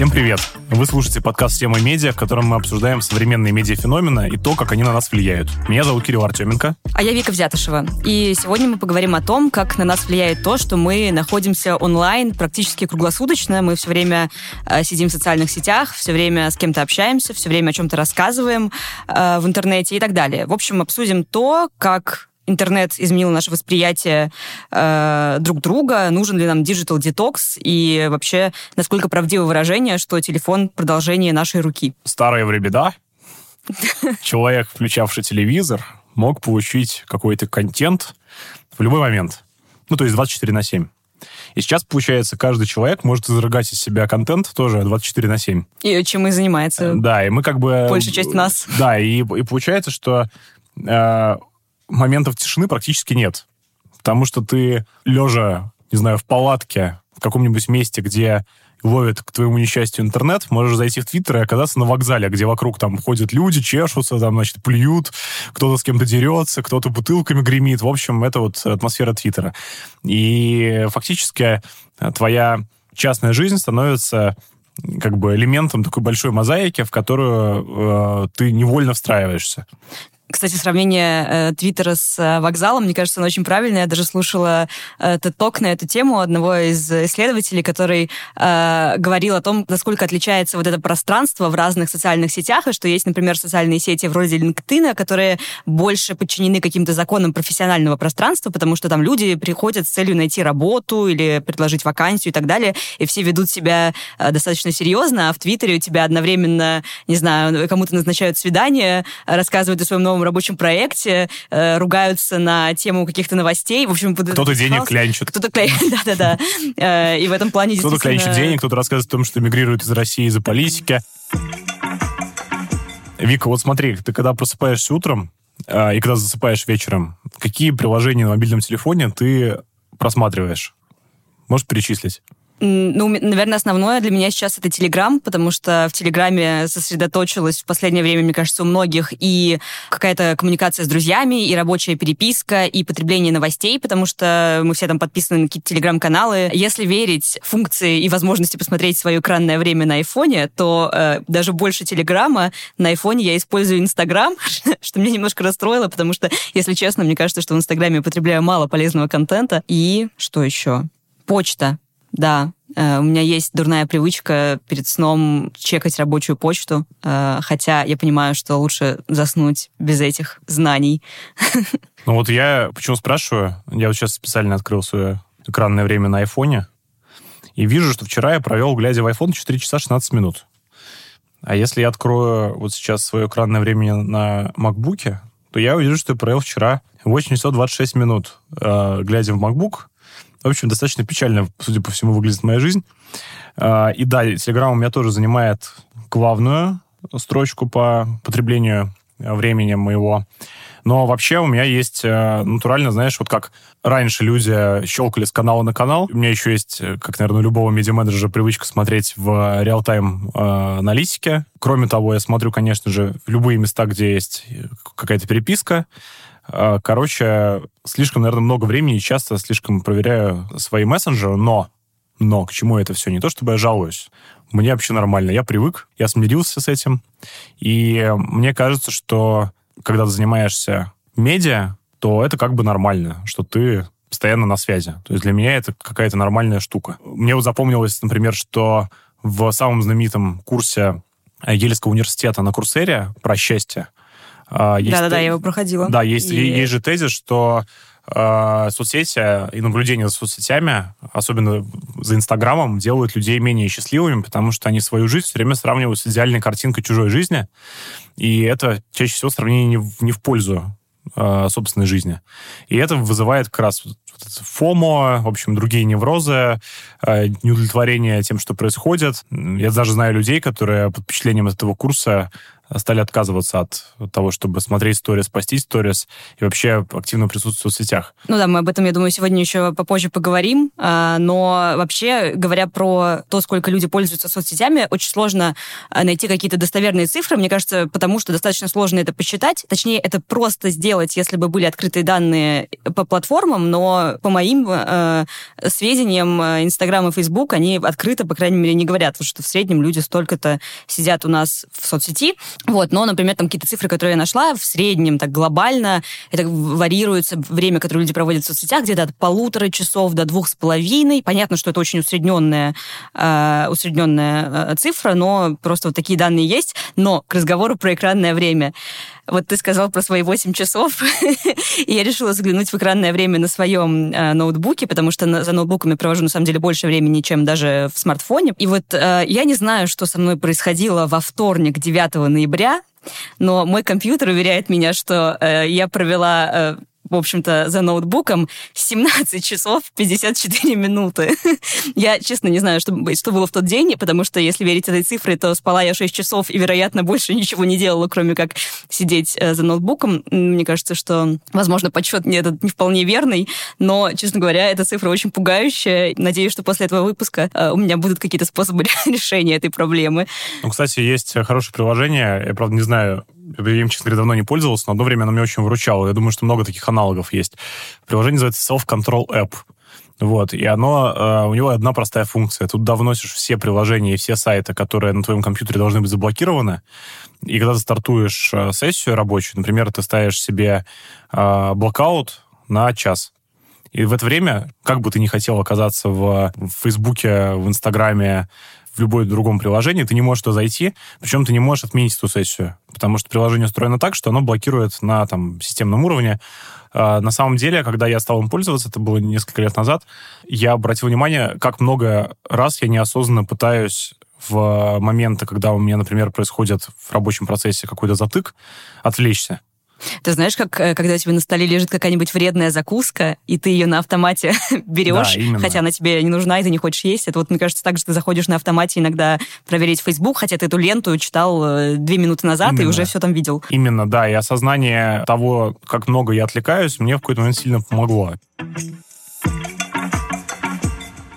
Всем привет! Вы слушаете подкаст «Тема медиа», в котором мы обсуждаем современные медиафеномена и то, как они на нас влияют. Меня зовут Кирилл Артеменко. А я Вика Взятышева. И сегодня мы поговорим о том, как на нас влияет то, что мы находимся онлайн практически круглосуточно. Мы все время э, сидим в социальных сетях, все время с кем-то общаемся, все время о чем-то рассказываем э, в интернете и так далее. В общем, обсудим то, как интернет изменил наше восприятие э, друг друга, нужен ли нам digital detox и вообще насколько правдиво выражение, что телефон продолжение нашей руки. Старые времена. Человек, включавший телевизор, мог получить какой-то контент в любой момент. Ну, то есть 24 на 7. И сейчас, получается, каждый человек может изрыгать из себя контент тоже 24 на 7. И чем и занимается. Да, и мы как бы... Большая часть нас. Да, и, и получается, что э, моментов тишины практически нет. Потому что ты, лежа, не знаю, в палатке, в каком-нибудь месте, где ловит к твоему несчастью интернет, можешь зайти в Твиттер и оказаться на вокзале, где вокруг там ходят люди, чешутся, там, значит, плюют, кто-то с кем-то дерется, кто-то бутылками гремит. В общем, это вот атмосфера Твиттера. И фактически твоя частная жизнь становится как бы элементом такой большой мозаики, в которую э, ты невольно встраиваешься. Кстати, сравнение э, Твиттера с э, вокзалом, мне кажется, оно очень правильное. Я даже слушала э, ток на эту тему одного из исследователей, который э, говорил о том, насколько отличается вот это пространство в разных социальных сетях, и что есть, например, социальные сети вроде LinkedIn, которые больше подчинены каким-то законам профессионального пространства, потому что там люди приходят с целью найти работу или предложить вакансию и так далее, и все ведут себя достаточно серьезно, а в Твиттере у тебя одновременно, не знаю, кому-то назначают свидание, рассказывают о своем новом новом рабочем проекте, э, ругаются на тему каких-то новостей. В общем, кто-то денег клянчит. Кто-то клянчит, да-да-да. Э, и в этом плане Кто-то клянчит денег, кто-то рассказывает о том, что эмигрирует из России из-за политики. Вика, вот смотри, ты когда просыпаешься утром э, и когда засыпаешь вечером, какие приложения на мобильном телефоне ты просматриваешь? Можешь перечислить? Ну, наверное, основное для меня сейчас это Телеграм, потому что в Телеграме сосредоточилась в последнее время, мне кажется, у многих и какая-то коммуникация с друзьями, и рабочая переписка, и потребление новостей, потому что мы все там подписаны на какие-то Телеграм-каналы. Если верить функции и возможности посмотреть свое экранное время на айфоне, то э, даже больше Телеграма на айфоне я использую Инстаграм, что меня немножко расстроило, потому что, если честно, мне кажется, что в Инстаграме я потребляю мало полезного контента. И что еще? Почта. Да, э, у меня есть дурная привычка перед сном чекать рабочую почту, э, хотя я понимаю, что лучше заснуть без этих знаний. Ну вот я почему спрашиваю? Я вот сейчас специально открыл свое экранное время на айфоне и вижу, что вчера я провел, глядя в iPhone, 4 часа 16 минут. А если я открою вот сейчас свое экранное время на MacBook, то я увижу, что я провел вчера 8 часов 26 минут, э, глядя в MacBook, в общем, достаточно печально, судя по всему, выглядит моя жизнь. А, и да, Telegram у меня тоже занимает главную строчку по потреблению э, времени моего. Но вообще у меня есть э, натурально, знаешь, вот как раньше люди щелкали с канала на канал. У меня еще есть, э, как, наверное, у любого медиа-менеджера, привычка смотреть в реал-тайм аналитике. Кроме того, я смотрю, конечно же, в любые места, где есть какая-то переписка. А, короче, слишком, наверное, много времени и часто слишком проверяю свои мессенджеры, но, но к чему это все? Не то, чтобы я жалуюсь. Мне вообще нормально. Я привык, я смирился с этим. И мне кажется, что когда ты занимаешься медиа, то это как бы нормально, что ты постоянно на связи. То есть для меня это какая-то нормальная штука. Мне вот запомнилось, например, что в самом знаменитом курсе Ельского университета на Курсере про счастье Да-да-да, я его проходила. Да, есть, и... есть же тезис, что э, соцсети и наблюдение за соцсетями, особенно за Инстаграмом, делают людей менее счастливыми, потому что они свою жизнь все время сравнивают с идеальной картинкой чужой жизни, и это чаще всего сравнение не в, не в пользу э, собственной жизни. И это вызывает как раз фомо, в общем, другие неврозы, э, неудовлетворение тем, что происходит. Я даже знаю людей, которые под впечатлением этого курса стали отказываться от того, чтобы смотреть сторис, постить сторис и вообще активно присутствовать в соцсетях. Ну да, мы об этом, я думаю, сегодня еще попозже поговорим. А, но вообще, говоря про то, сколько люди пользуются соцсетями, очень сложно а, найти какие-то достоверные цифры, мне кажется, потому что достаточно сложно это посчитать. Точнее, это просто сделать, если бы были открытые данные по платформам, но по моим э, сведениям, Инстаграм и Фейсбук, они открыто, по крайней мере, не говорят, что в среднем люди столько-то сидят у нас в соцсети. Вот, но, например, там какие-то цифры, которые я нашла, в среднем, так глобально, это варьируется время, которое люди проводят в соцсетях, где-то от полутора часов до двух с половиной. Понятно, что это очень усредненная, э, усредненная э, цифра, но просто вот такие данные есть. Но к разговору про экранное время. Вот ты сказал про свои 8 часов, и я решила заглянуть в экранное время на своем э, ноутбуке, потому что на, за ноутбуками провожу, на самом деле, больше времени, чем даже в смартфоне. И вот э, я не знаю, что со мной происходило во вторник, 9 ноября, но мой компьютер уверяет меня, что э, я провела э, в общем-то, за ноутбуком 17 часов 54 минуты. я, честно, не знаю, что, что было в тот день, потому что, если верить этой цифре, то спала я 6 часов и, вероятно, больше ничего не делала, кроме как сидеть э, за ноутбуком. Мне кажется, что, возможно, подсчет не этот не вполне верный, но, честно говоря, эта цифра очень пугающая. Надеюсь, что после этого выпуска э, у меня будут какие-то способы решения этой проблемы. Ну, кстати, есть хорошее приложение, я, правда, не знаю, я им, честно говоря, давно не пользовался, но одно время оно меня очень выручало. Я думаю, что много таких аналогов есть. Приложение называется Self-Control App. Вот, и оно, э, у него одна простая функция. Тут вносишь все приложения и все сайты, которые на твоем компьютере должны быть заблокированы. И когда ты стартуешь э, сессию рабочую, например, ты ставишь себе э, блокаут на час. И в это время, как бы ты ни хотел оказаться в Фейсбуке, в Инстаграме, любом другом приложении, ты не можешь туда зайти, причем ты не можешь отменить эту сессию, потому что приложение устроено так, что оно блокирует на там, системном уровне. А, на самом деле, когда я стал им пользоваться, это было несколько лет назад, я обратил внимание, как много раз я неосознанно пытаюсь в моменты, когда у меня, например, происходит в рабочем процессе какой-то затык, отвлечься. Ты знаешь, как э, когда у тебя на столе лежит какая-нибудь вредная закуска, и ты ее на автомате берешь, да, хотя она тебе не нужна, и ты не хочешь есть. Это вот, мне кажется, так же ты заходишь на автомате иногда проверить Facebook, хотя ты эту ленту читал э, две минуты назад именно. и уже все там видел. Именно, да. И осознание того, как много я отвлекаюсь, мне в какой-то момент сильно помогло.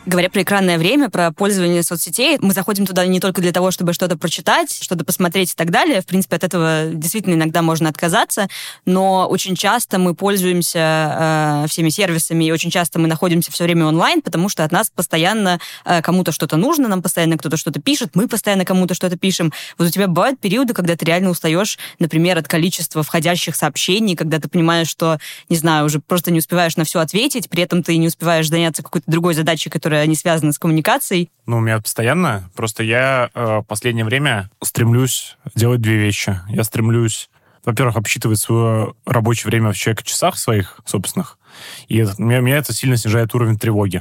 Говоря про экранное время, про пользование соцсетей, мы заходим туда не только для того, чтобы что-то прочитать, что-то посмотреть и так далее. В принципе, от этого действительно иногда можно отказаться, но очень часто мы пользуемся э, всеми сервисами, и очень часто мы находимся все время онлайн, потому что от нас постоянно э, кому-то что-то нужно, нам постоянно кто-то что-то пишет, мы постоянно кому-то что-то пишем. Вот у тебя бывают периоды, когда ты реально устаешь, например, от количества входящих сообщений, когда ты понимаешь, что, не знаю, уже просто не успеваешь на все ответить, при этом ты не успеваешь заняться какой-то другой задачей, которая которые не связаны с коммуникацией? Ну, у меня постоянно. Просто я э, последнее время стремлюсь делать две вещи. Я стремлюсь, во-первых, обсчитывать свое рабочее время в человека-часах своих собственных. И это, меня, меня это сильно снижает уровень тревоги.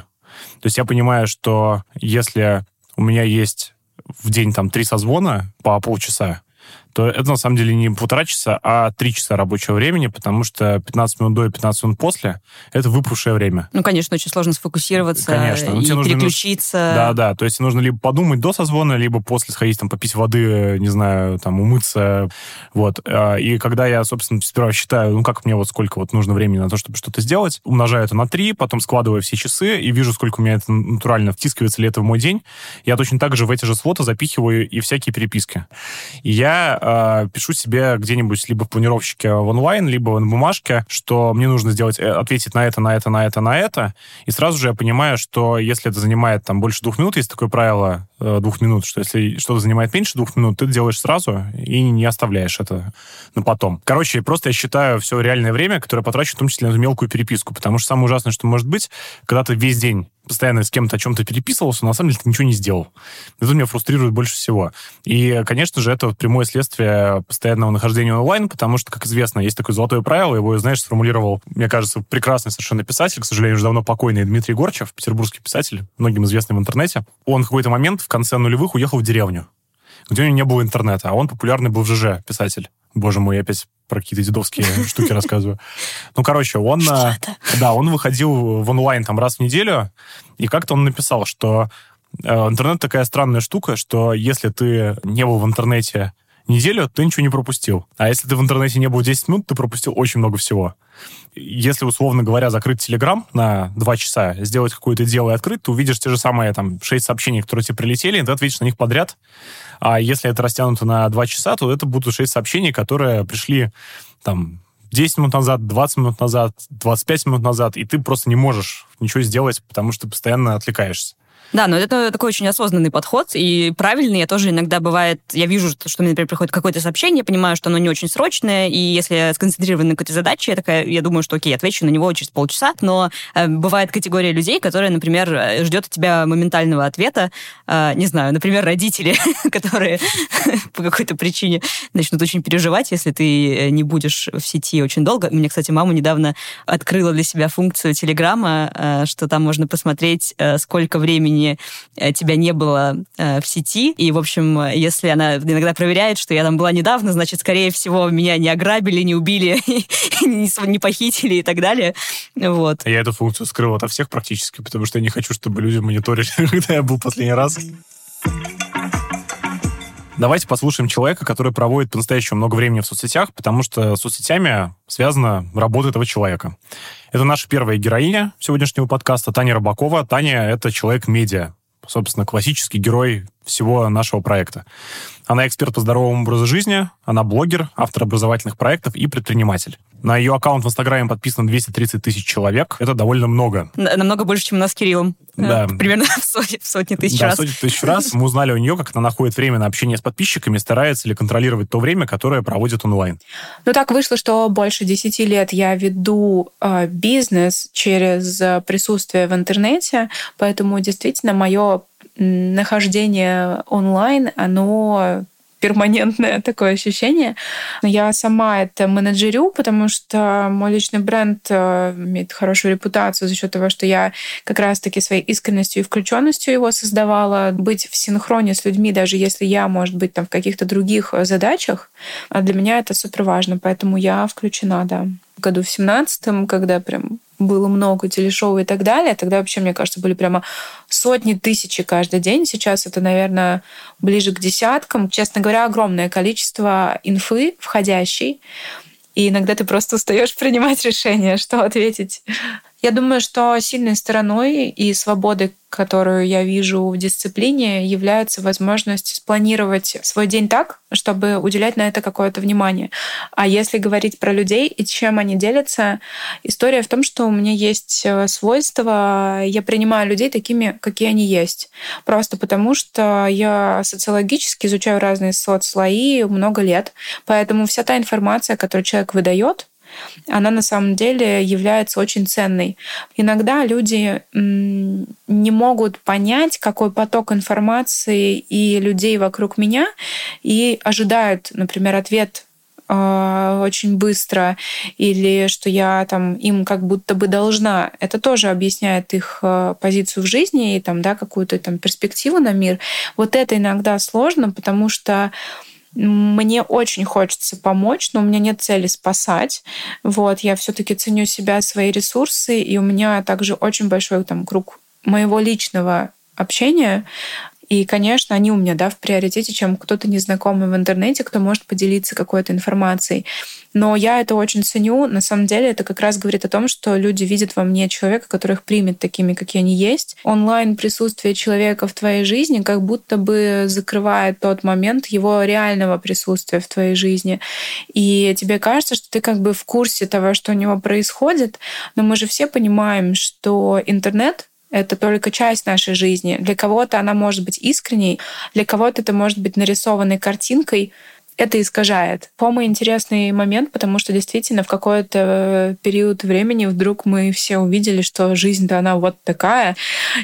То есть я понимаю, что если у меня есть в день там три созвона по полчаса, то это на самом деле не полтора часа, а три часа рабочего времени, потому что 15 минут до и 15 минут после — это выпавшее время. Ну, конечно, очень сложно сфокусироваться конечно. Ну, и нужно, переключиться. Да, да, то есть нужно либо подумать до созвона, либо после сходить там попить воды, не знаю, там умыться, вот. А, и когда я, собственно, сперва считаю, ну, как мне вот сколько вот нужно времени на то, чтобы что-то сделать, умножаю это на три, потом складываю все часы и вижу, сколько у меня это натурально втискивается ли это в мой день, я точно так же в эти же слоты запихиваю и всякие переписки. И я э, пишу себе где-нибудь либо в планировщике в онлайн, либо на бумажке, что мне нужно сделать, э, ответить на это, на это, на это, на это. И сразу же я понимаю, что если это занимает там больше двух минут, есть такое правило э, двух минут, что если что-то занимает меньше двух минут, ты делаешь сразу и не оставляешь это на потом. Короче, просто я считаю все реальное время, которое потрачу в том числе на эту мелкую переписку, потому что самое ужасное, что может быть, когда ты весь день постоянно с кем-то о чем-то переписывался, но на самом деле ты ничего не сделал. Это меня фрустрирует больше всего. И, конечно же, это прямое следствие постоянного нахождения онлайн, потому что, как известно, есть такое золотое правило, его, знаешь, сформулировал, мне кажется, прекрасный совершенно писатель, к сожалению, уже давно покойный Дмитрий Горчев, петербургский писатель, многим известный в интернете. Он в какой-то момент в конце нулевых уехал в деревню, где у него не было интернета, а он популярный был в ЖЖ писатель. Боже мой, я опять про какие-то дедовские штуки рассказываю. Ну, короче, он... Э, да, он выходил в онлайн там раз в неделю, и как-то он написал, что э, интернет такая странная штука, что если ты не был в интернете неделю, ты ничего не пропустил. А если ты в интернете не был 10 минут, ты пропустил очень много всего. Если, условно говоря, закрыть Телеграм на 2 часа, сделать какое-то дело и открыть, ты увидишь те же самые там 6 сообщений, которые тебе прилетели, и ты ответишь на них подряд. А если это растянуто на 2 часа, то это будут 6 сообщений, которые пришли там 10 минут назад, 20 минут назад, 25 минут назад, и ты просто не можешь ничего сделать, потому что постоянно отвлекаешься. Да, но это такой очень осознанный подход и правильный. Я тоже иногда бывает, я вижу, что мне, например, приходит какое-то сообщение, понимаю, что оно не очень срочное, и если я сконцентрирована на какой-то задаче, я такая, я думаю, что окей, отвечу на него через полчаса. Но э, бывает категория людей, которые, например, ждет от тебя моментального ответа. Э, не знаю, например, родители, которые по какой-то причине начнут очень переживать, если ты э, не будешь в сети очень долго. Мне, кстати, мама недавно открыла для себя функцию Телеграма, э, что там можно посмотреть, э, сколько времени времени э, тебя не было э, в сети. И, в общем, если она иногда проверяет, что я там была недавно, значит, скорее всего, меня не ограбили, не убили, не похитили и так далее. Вот. Я эту функцию скрыл ото всех практически, потому что я не хочу, чтобы люди мониторили, когда я был последний раз. Давайте послушаем человека, который проводит по-настоящему много времени в соцсетях, потому что с соцсетями связана работа этого человека. Это наша первая героиня сегодняшнего подкаста, Таня Рыбакова. Таня — это человек-медиа, собственно, классический герой всего нашего проекта. Она эксперт по здоровому образу жизни, она блогер, автор образовательных проектов и предприниматель. На ее аккаунт в Инстаграме подписано 230 тысяч человек. Это довольно много. Намного больше, чем у нас с Кириллом. Э, да. Примерно в сотни, в сотни тысяч да, раз. сотни тысяч раз. Мы узнали у нее, как она находит время на общение с подписчиками, старается ли контролировать то время, которое проводит онлайн. Ну, так вышло, что больше 10 лет я веду э, бизнес через присутствие в интернете, поэтому действительно мое нахождение онлайн, оно перманентное такое ощущение. Я сама это менеджерю, потому что мой личный бренд э, имеет хорошую репутацию за счет того, что я как раз-таки своей искренностью и включенностью его создавала. Быть в синхроне с людьми, даже если я, может быть, там в каких-то других задачах, а для меня это супер важно, поэтому я включена, да. В году в семнадцатом, когда прям было много телешоу и так далее. Тогда вообще, мне кажется, были прямо сотни тысяч каждый день. Сейчас это, наверное, ближе к десяткам. Честно говоря, огромное количество инфы входящей. И иногда ты просто устаешь принимать решение, что ответить я думаю, что сильной стороной и свободой, которую я вижу в дисциплине, является возможность спланировать свой день так, чтобы уделять на это какое-то внимание. А если говорить про людей и чем они делятся, история в том, что у меня есть э, свойство, я принимаю людей такими, какие они есть. Просто потому, что я социологически изучаю разные соцслои много лет, поэтому вся та информация, которую человек выдает, она на самом деле является очень ценной. Иногда люди не могут понять, какой поток информации и людей вокруг меня, и ожидают, например, ответ а, очень быстро или что я там им как будто бы должна. Это тоже объясняет их а, позицию в жизни и там, да, какую-то там перспективу на мир. Вот это иногда сложно, потому что мне очень хочется помочь, но у меня нет цели спасать. Вот, я все-таки ценю себя, свои ресурсы, и у меня также очень большой там круг моего личного общения, и, конечно, они у меня да, в приоритете, чем кто-то незнакомый в интернете, кто может поделиться какой-то информацией. Но я это очень ценю. На самом деле это как раз говорит о том, что люди видят во мне человека, который их примет такими, какие они есть. Онлайн присутствие человека в твоей жизни как будто бы закрывает тот момент его реального присутствия в твоей жизни. И тебе кажется, что ты как бы в курсе того, что у него происходит, но мы же все понимаем, что интернет это только часть нашей жизни. Для кого-то она может быть искренней, для кого-то это может быть нарисованной картинкой, это искажает. По-моему, интересный момент, потому что действительно в какой-то период времени вдруг мы все увидели, что жизнь-то она вот такая.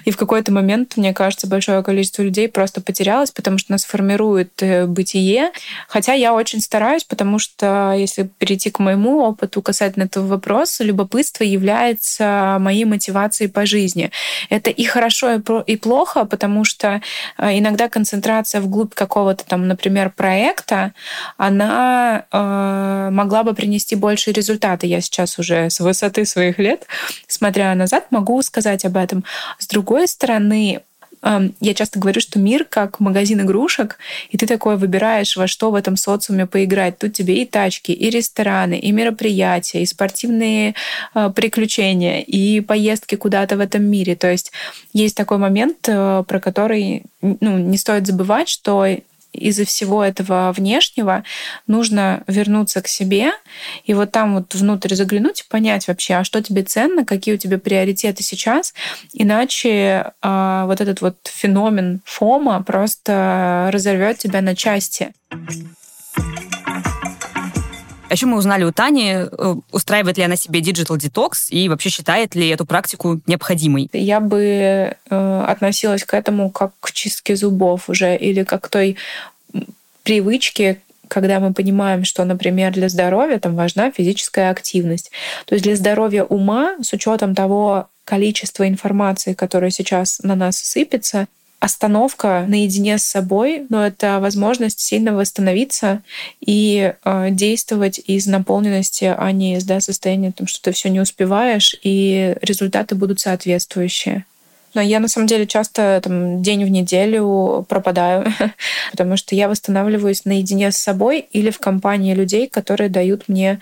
И в какой-то момент, мне кажется, большое количество людей просто потерялось, потому что нас формирует э, бытие. Хотя я очень стараюсь, потому что если перейти к моему опыту касательно этого вопроса, любопытство является моей мотивацией по жизни. Это и хорошо, и плохо, потому что э, иногда концентрация вглубь какого-то там, например, проекта, она э, могла бы принести большие результаты. Я сейчас уже с высоты своих лет, смотря назад, могу сказать об этом. С другой стороны, эм, я часто говорю, что мир как магазин игрушек, и ты такой выбираешь, во что в этом социуме поиграть. Тут тебе и тачки, и рестораны, и мероприятия, и спортивные э, приключения, и поездки куда-то в этом мире. То есть есть такой момент, э, про который ну, не стоит забывать, что из-за всего этого внешнего нужно вернуться к себе и вот там вот внутрь заглянуть и понять вообще, а что тебе ценно, какие у тебя приоритеты сейчас, иначе э, вот этот вот феномен фома просто разорвет тебя на части. А еще мы узнали у Тани, э, устраивает ли она себе digital detox и вообще считает ли эту практику необходимой. Я бы э, относилась к этому как к чистке зубов уже или как к той привычке, когда мы понимаем, что, например, для здоровья там важна физическая активность. То есть для здоровья ума, с учетом того количества информации, которое сейчас на нас сыпется, остановка наедине с собой, но это возможность сильно восстановиться и э, действовать из наполненности, а не из да, состояния, там, что ты все не успеваешь, и результаты будут соответствующие. Но я на самом деле часто там, день в неделю пропадаю, потому что я восстанавливаюсь наедине с собой или в компании людей, которые дают мне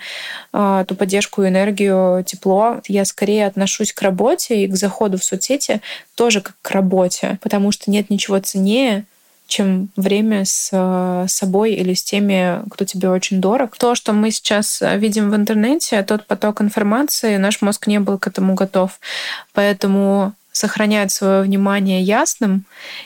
э, ту поддержку, энергию, тепло. Я скорее отношусь к работе и к заходу в соцсети тоже как к работе, потому что нет ничего ценнее, чем время с а, собой или с теми, кто тебе очень дорог. То, что мы сейчас видим в интернете, тот поток информации, наш мозг не был к этому готов. Поэтому сохранять свое внимание ясным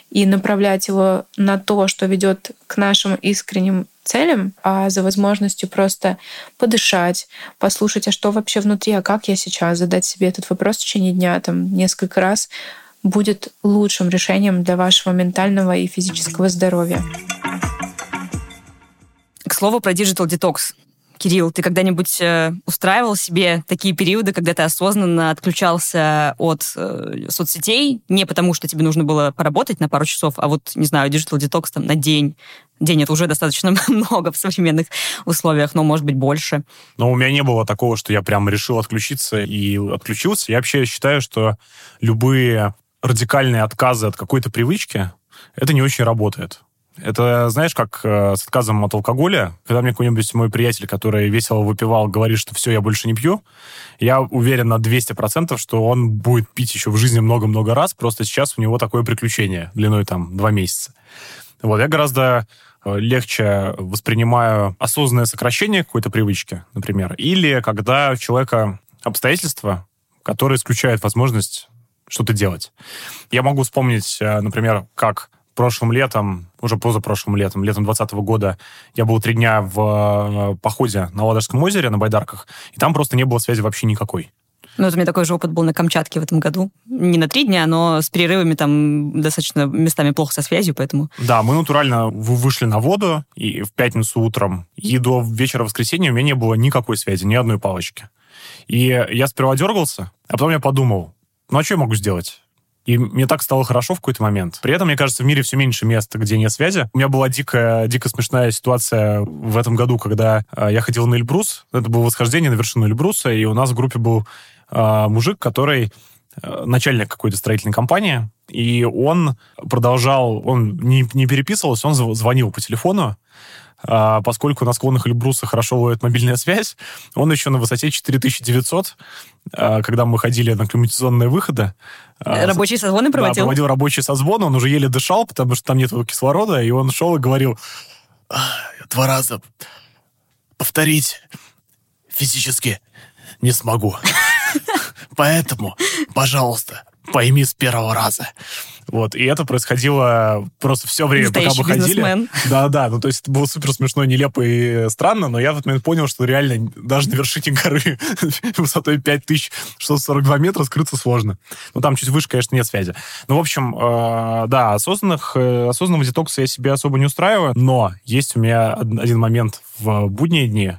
и направлять его на то, что ведет к нашим искренним целям, а за возможностью просто подышать, послушать, а что вообще внутри, а как я сейчас, задать себе этот вопрос в течение дня там несколько раз, будет лучшим решением для вашего ментального и физического здоровья. К слову про Digital Detox. Кирилл, ты когда-нибудь э, устраивал себе такие периоды, когда ты осознанно отключался от э, соцсетей, не потому что тебе нужно было поработать на пару часов, а вот, не знаю, digital detox там на день, День это уже достаточно много в современных условиях, но может быть больше. Но у меня не было такого, что я прям решил отключиться и отключился. Я вообще считаю, что любые радикальные отказы от какой-то привычки, это не очень работает. Это, знаешь, как э, с отказом от алкоголя, когда мне какой-нибудь мой приятель, который весело выпивал, говорит, что все, я больше не пью, я уверен на 200%, что он будет пить еще в жизни много-много раз, просто сейчас у него такое приключение длиной там два месяца. Вот, я гораздо э, легче воспринимаю осознанное сокращение какой-то привычки, например, или когда у человека обстоятельства, которые исключают возможность что-то делать. Я могу вспомнить, э, например, как прошлым летом, уже позапрошлым летом, летом 2020 года, я был три дня в э, походе на Ладожском озере, на Байдарках, и там просто не было связи вообще никакой. Ну, это у меня такой же опыт был на Камчатке в этом году. Не на три дня, но с перерывами там достаточно местами плохо со связью, поэтому... Да, мы натурально вышли на воду, и в пятницу утром, и до вечера воскресенья у меня не было никакой связи, ни одной палочки. И я сперва дергался, а потом я подумал, ну а что я могу сделать? И мне так стало хорошо в какой-то момент. При этом, мне кажется, в мире все меньше мест, где нет связи. У меня была дикая, дико смешная ситуация в этом году, когда э, я ходил на Эльбрус. Это было восхождение на вершину Эльбруса, и у нас в группе был э, мужик, который э, начальник какой-то строительной компании, и он продолжал, он не, не переписывался, он звонил по телефону, а, поскольку на склонах Эльбруса хорошо ловит мобильная связь, он еще на высоте 4900, а, когда мы ходили на климатизационные выходы... А, рабочие созвоны проводил? Да, проводил рабочие созвоны, он уже еле дышал, потому что там нет кислорода, и он шел и говорил, два раза повторить физически не смогу. Поэтому, пожалуйста, пойми с первого раза. Вот, и это происходило просто все время, Настоящий пока мы ходили. Да-да, ну то есть это было супер смешно, нелепо и странно, но я в этот момент понял, что реально даже на вершине горы высотой 5642 метра скрыться сложно. Ну там чуть выше, конечно, нет связи. Ну, в общем, э, да, осознанных, э, осознанного детокса я себе особо не устраиваю, но есть у меня один момент в будние дни,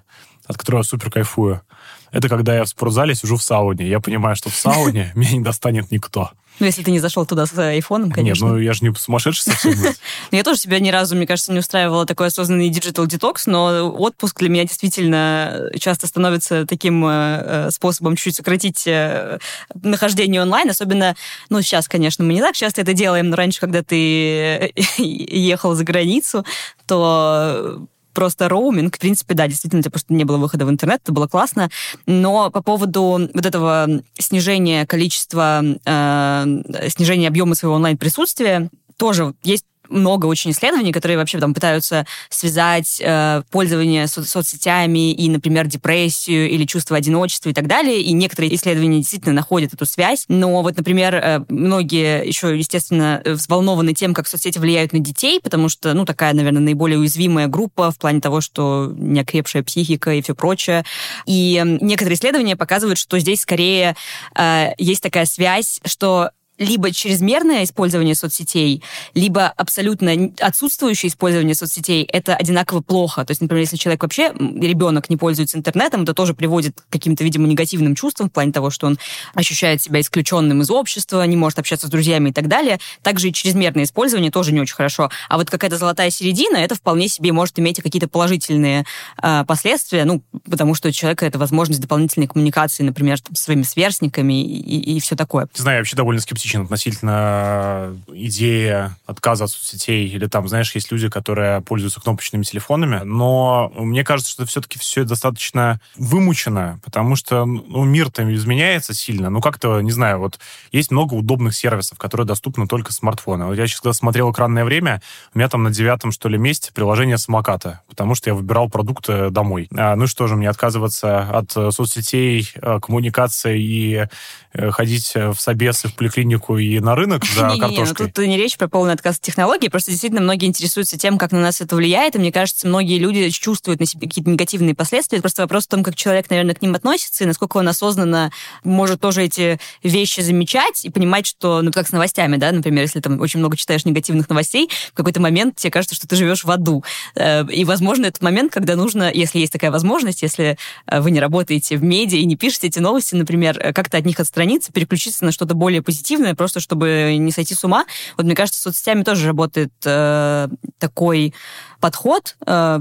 от которого я супер кайфую. Это когда я в спортзале сижу в сауне. Я понимаю, что в сауне меня не достанет никто. Ну, если ты не зашел туда с айфоном, конечно. Нет, ну я же не сумасшедший совсем. Ну, я тоже себя ни разу, мне кажется, не устраивала такой осознанный digital детокс, но отпуск для меня действительно часто становится таким э, способом чуть-чуть сократить э, нахождение онлайн, особенно, ну, сейчас, конечно, мы не так часто это делаем, но раньше, когда ты ехал за границу, то просто роуминг. В принципе, да, действительно, у тебя просто не было выхода в интернет, это было классно. Но по поводу вот этого снижения количества, э, снижения объема своего онлайн-присутствия, тоже есть много очень исследований, которые вообще там пытаются связать э, пользование со- соцсетями и, например, депрессию или чувство одиночества и так далее. И некоторые исследования действительно находят эту связь. Но вот, например, э, многие еще, естественно, взволнованы тем, как соцсети влияют на детей, потому что, ну, такая, наверное, наиболее уязвимая группа в плане того, что неокрепшая психика и все прочее. И некоторые исследования показывают, что здесь скорее э, есть такая связь, что либо чрезмерное использование соцсетей, либо абсолютно отсутствующее использование соцсетей, это одинаково плохо. То есть, например, если человек вообще, ребенок не пользуется интернетом, это тоже приводит к каким-то, видимо, негативным чувствам в плане того, что он ощущает себя исключенным из общества, не может общаться с друзьями и так далее. Также и чрезмерное использование тоже не очень хорошо. А вот какая-то золотая середина, это вполне себе может иметь какие-то положительные э, последствия, ну, потому что у человека это возможность дополнительной коммуникации, например, там, со своими сверстниками и, и, и все такое. Не знаю, я вообще довольно скептичен скептичен относительно идеи отказа от соцсетей. Или там, знаешь, есть люди, которые пользуются кнопочными телефонами. Но мне кажется, что все-таки все достаточно вымучено, потому что ну, мир-то изменяется сильно. Ну, как-то, не знаю, вот есть много удобных сервисов, которые доступны только смартфону. Вот я сейчас, когда смотрел экранное время, у меня там на девятом, что ли, месте приложение самоката, потому что я выбирал продукты домой. А, ну что же, мне отказываться от соцсетей, э, коммуникации и э, ходить в собесы, в поликлинику Америку и на рынок за не, картошкой. Не, тут не речь про полный отказ от технологий, просто действительно многие интересуются тем, как на нас это влияет, и мне кажется, многие люди чувствуют на себе какие-то негативные последствия. Это просто вопрос в том, как человек, наверное, к ним относится, и насколько он осознанно может тоже эти вещи замечать и понимать, что, ну, как с новостями, да, например, если там очень много читаешь негативных новостей, в какой-то момент тебе кажется, что ты живешь в аду. Э, и, возможно, этот момент, когда нужно, если есть такая возможность, если э, вы не работаете в медиа и не пишете эти новости, например, э, как-то от них отстраниться, переключиться на что-то более позитивное, наверное, просто чтобы не сойти с ума. Вот мне кажется, с соцсетями тоже работает э, такой подход э,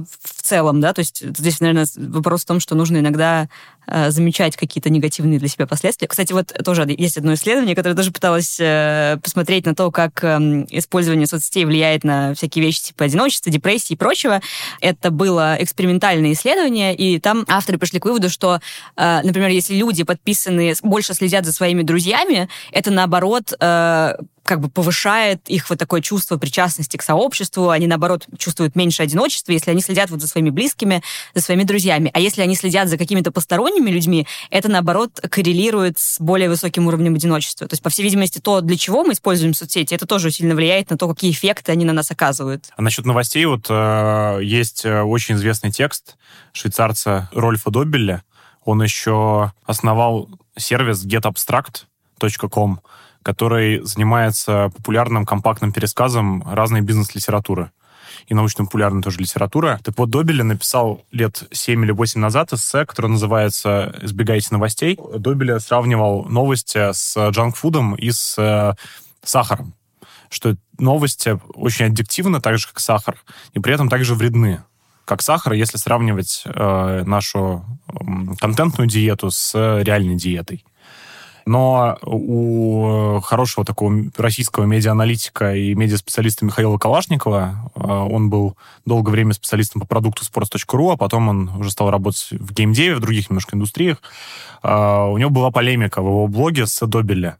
целом, да, то есть здесь, наверное, вопрос в том, что нужно иногда э, замечать какие-то негативные для себя последствия. Кстати, вот тоже есть одно исследование, которое тоже пыталось э, посмотреть на то, как э, использование соцсетей влияет на всякие вещи типа одиночества, депрессии и прочего. Это было экспериментальное исследование, и там авторы пришли к выводу, что, э, например, если люди подписаны, больше следят за своими друзьями, это наоборот э, как бы повышает их вот такое чувство причастности к сообществу, они, наоборот, чувствуют меньше одиночества, если они следят вот за своими близкими, за своими друзьями. А если они следят за какими-то посторонними людьми, это, наоборот, коррелирует с более высоким уровнем одиночества. То есть, по всей видимости, то, для чего мы используем соцсети, это тоже сильно влияет на то, какие эффекты они на нас оказывают. А насчет новостей, вот э, есть э, очень известный текст швейцарца Рольфа Добеля. Он еще основал сервис getabstract.com, который занимается популярным компактным пересказом разной бизнес-литературы и научно-популярной тоже литературы. Так вот, Добель написал лет 7 или 8 назад эссе, которое называется «Избегайте новостей». Добель сравнивал новости с джанкфудом и с э, сахаром что новости очень аддиктивны, так же, как сахар, и при этом также вредны как сахар, если сравнивать э, нашу э, контентную диету с реальной диетой. Но у хорошего такого российского медиа-аналитика и медиа-специалиста Михаила Калашникова, э, он был долгое время специалистом по продукту sports.ru, а потом он уже стал работать в геймдеве, в других немножко индустриях. Э, у него была полемика в его блоге с Добеле.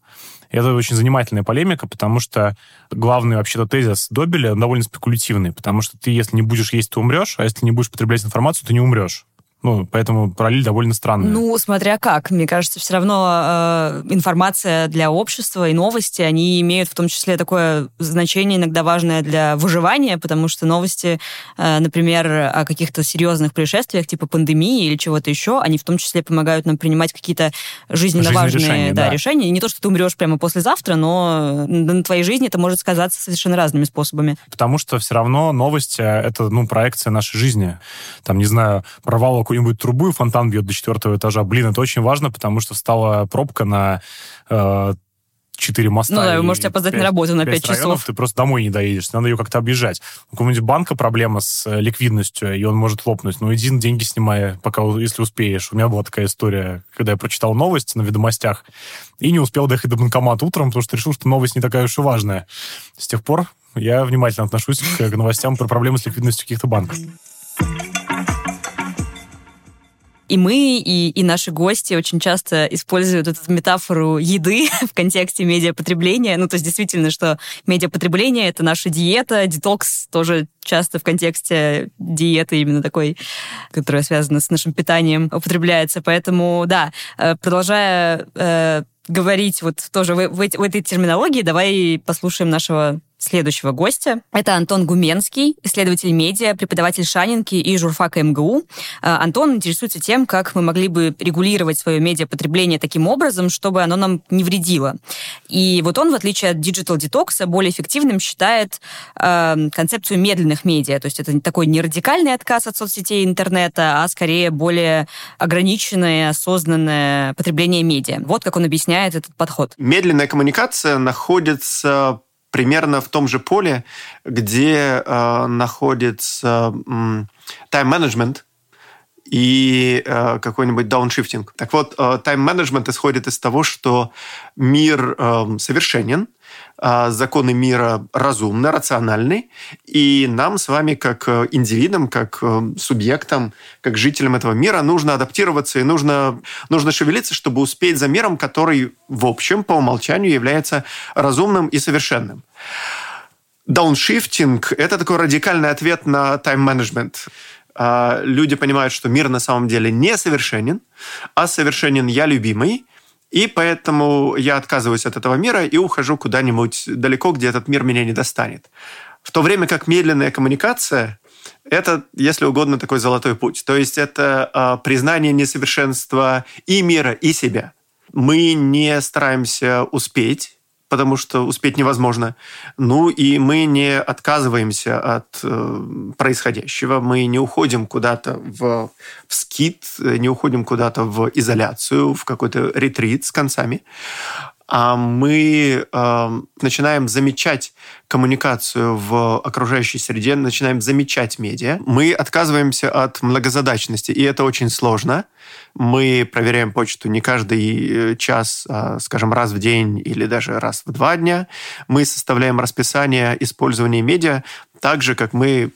Это очень занимательная полемика, потому что главный вообще-то тезис Добеля довольно спекулятивный, потому что ты, если не будешь есть, ты умрешь, а если не будешь потреблять информацию, ты не умрешь. Ну, поэтому параллель довольно странная. Ну, смотря как. Мне кажется, все равно э, информация для общества и новости, они имеют в том числе такое значение иногда важное для выживания, потому что новости, э, например, о каких-то серьезных происшествиях, типа пандемии или чего-то еще, они в том числе помогают нам принимать какие-то жизненно важные решения, да, да. решения. И не то, что ты умрешь прямо послезавтра, но на твоей жизни это может сказаться совершенно разными способами. Потому что все равно новости — это, ну, проекция нашей жизни. Там, не знаю, провал какую-нибудь трубу, и фонтан бьет до четвертого этажа. Блин, это очень важно, потому что стала пробка на э, моста. Ну да, вы можете опоздать 5, на работу на 5 часов. Ты просто домой не доедешь, надо ее как-то объезжать. У какого-нибудь банка проблема с э, ликвидностью, и он может лопнуть. Ну, иди деньги снимай, пока, если успеешь. У меня была такая история, когда я прочитал новости на ведомостях и не успел доехать до банкомата утром, потому что решил, что новость не такая уж и важная. С тех пор я внимательно отношусь к новостям про проблемы с ликвидностью каких-то банков. И мы, и, и наши гости очень часто используют эту метафору еды в контексте медиапотребления. Ну, то есть действительно, что медиапотребление — это наша диета, детокс тоже часто в контексте диеты именно такой, которая связана с нашим питанием, употребляется. Поэтому, да, э, продолжая э, говорить вот тоже в, в, в этой терминологии, давай послушаем нашего следующего гостя. Это Антон Гуменский, исследователь медиа, преподаватель Шанинки и журфака МГУ. А, Антон интересуется тем, как мы могли бы регулировать свое медиапотребление таким образом, чтобы оно нам не вредило. И вот он, в отличие от Digital Detox, более эффективным считает э, концепцию медленных медиа. То есть это такой не радикальный отказ от соцсетей интернета, а скорее более ограниченное, осознанное потребление медиа. Вот как он объясняет этот подход. Медленная коммуникация находится примерно в том же поле, где э, находится э, тайм-менеджмент и э, какой-нибудь дауншифтинг. Так вот, э, тайм-менеджмент исходит из того, что мир э, совершенен, законы мира разумны, рациональны, и нам с вами, как э, индивидам, как э, субъектам, как жителям этого мира, нужно адаптироваться и нужно, нужно шевелиться, чтобы успеть за миром, который, в общем, по умолчанию является разумным и совершенным. Дауншифтинг – это такой радикальный ответ на тайм-менеджмент. А, люди понимают, что мир на самом деле не совершенен, а совершенен я любимый, и поэтому я отказываюсь от этого мира и ухожу куда-нибудь далеко, где этот мир меня не достанет. В то время как медленная коммуникация – это, если угодно, такой золотой путь. То есть это э, признание несовершенства и мира, и себя. Мы не стараемся успеть, потому что успеть невозможно. Ну и мы не отказываемся от э, происходящего, мы не уходим куда-то в, в скит, не уходим куда-то в изоляцию, в какой-то ретрит с концами, а мы э, начинаем замечать коммуникацию в окружающей среде, начинаем замечать медиа. Мы отказываемся от многозадачности, и это очень сложно. Мы проверяем почту не каждый э, час, а, скажем, раз в день или даже раз в два дня. Мы составляем расписание использования медиа так же, как мы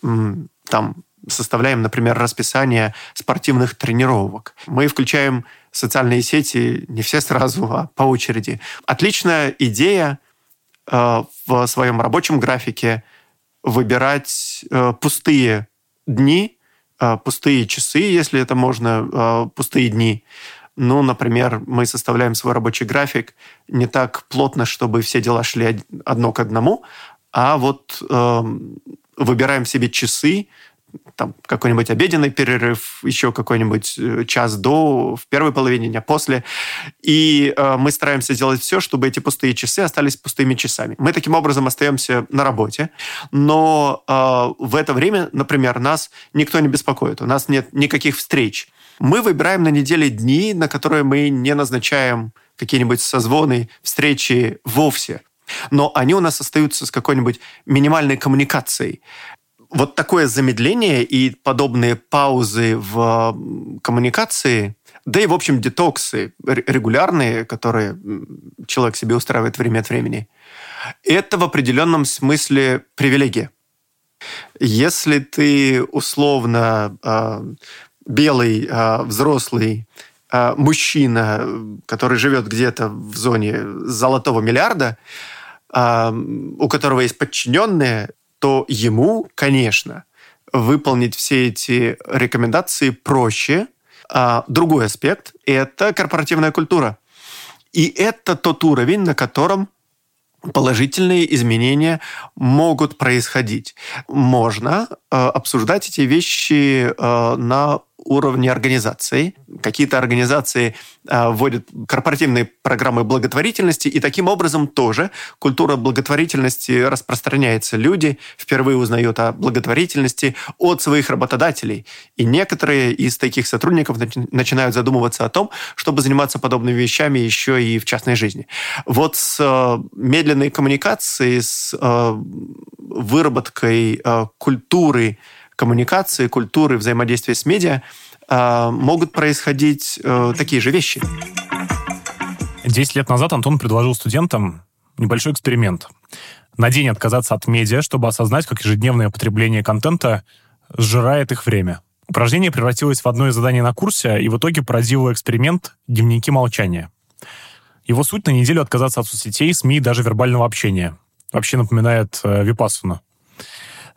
там составляем, например, расписание спортивных тренировок. Мы включаем социальные сети не все сразу, а по очереди. Отличная идея Э, в своем рабочем графике выбирать э, пустые дни, э, пустые часы, если это можно, пустые дни. Ну, например, мы составляем свой рабочий график не так плотно, чтобы все дела шли одно к одному, а вот э, выбираем себе часы, там какой-нибудь обеденный перерыв, еще какой-нибудь э, час до, в первой половине дня, после. И э, мы стараемся сделать все, чтобы эти пустые часы остались пустыми часами. Мы таким образом остаемся на работе, но э, в это время, например, нас никто не беспокоит, у нас нет никаких встреч. Мы выбираем на неделе дни, на которые мы не назначаем какие-нибудь созвоны, встречи вовсе но они у нас остаются с какой-нибудь минимальной коммуникацией вот такое замедление и подобные паузы в коммуникации, да и, в общем, детоксы регулярные, которые человек себе устраивает время от времени, это в определенном смысле привилегия. Если ты условно э, белый, э, взрослый э, мужчина, который живет где-то в зоне золотого миллиарда, у которого есть подчиненные, то ему, конечно, выполнить все эти рекомендации проще. А другой аспект – это корпоративная культура. И это тот уровень, на котором положительные изменения могут происходить. Можно э, обсуждать эти вещи э, на уровне организаций. Какие-то организации э, вводят корпоративные программы благотворительности, и таким образом тоже культура благотворительности распространяется. Люди впервые узнают о благотворительности от своих работодателей. И некоторые из таких сотрудников начинают задумываться о том, чтобы заниматься подобными вещами еще и в частной жизни. Вот с э, медленной коммуникацией, с э, выработкой э, культуры коммуникации, культуры, взаимодействия с медиа э, могут происходить э, такие же вещи. Десять лет назад Антон предложил студентам небольшой эксперимент. На день отказаться от медиа, чтобы осознать, как ежедневное потребление контента сжирает их время. Упражнение превратилось в одно из заданий на курсе и в итоге породило эксперимент «Дневники молчания». Его суть на неделю отказаться от соцсетей, СМИ и даже вербального общения. Вообще напоминает э, Випассану.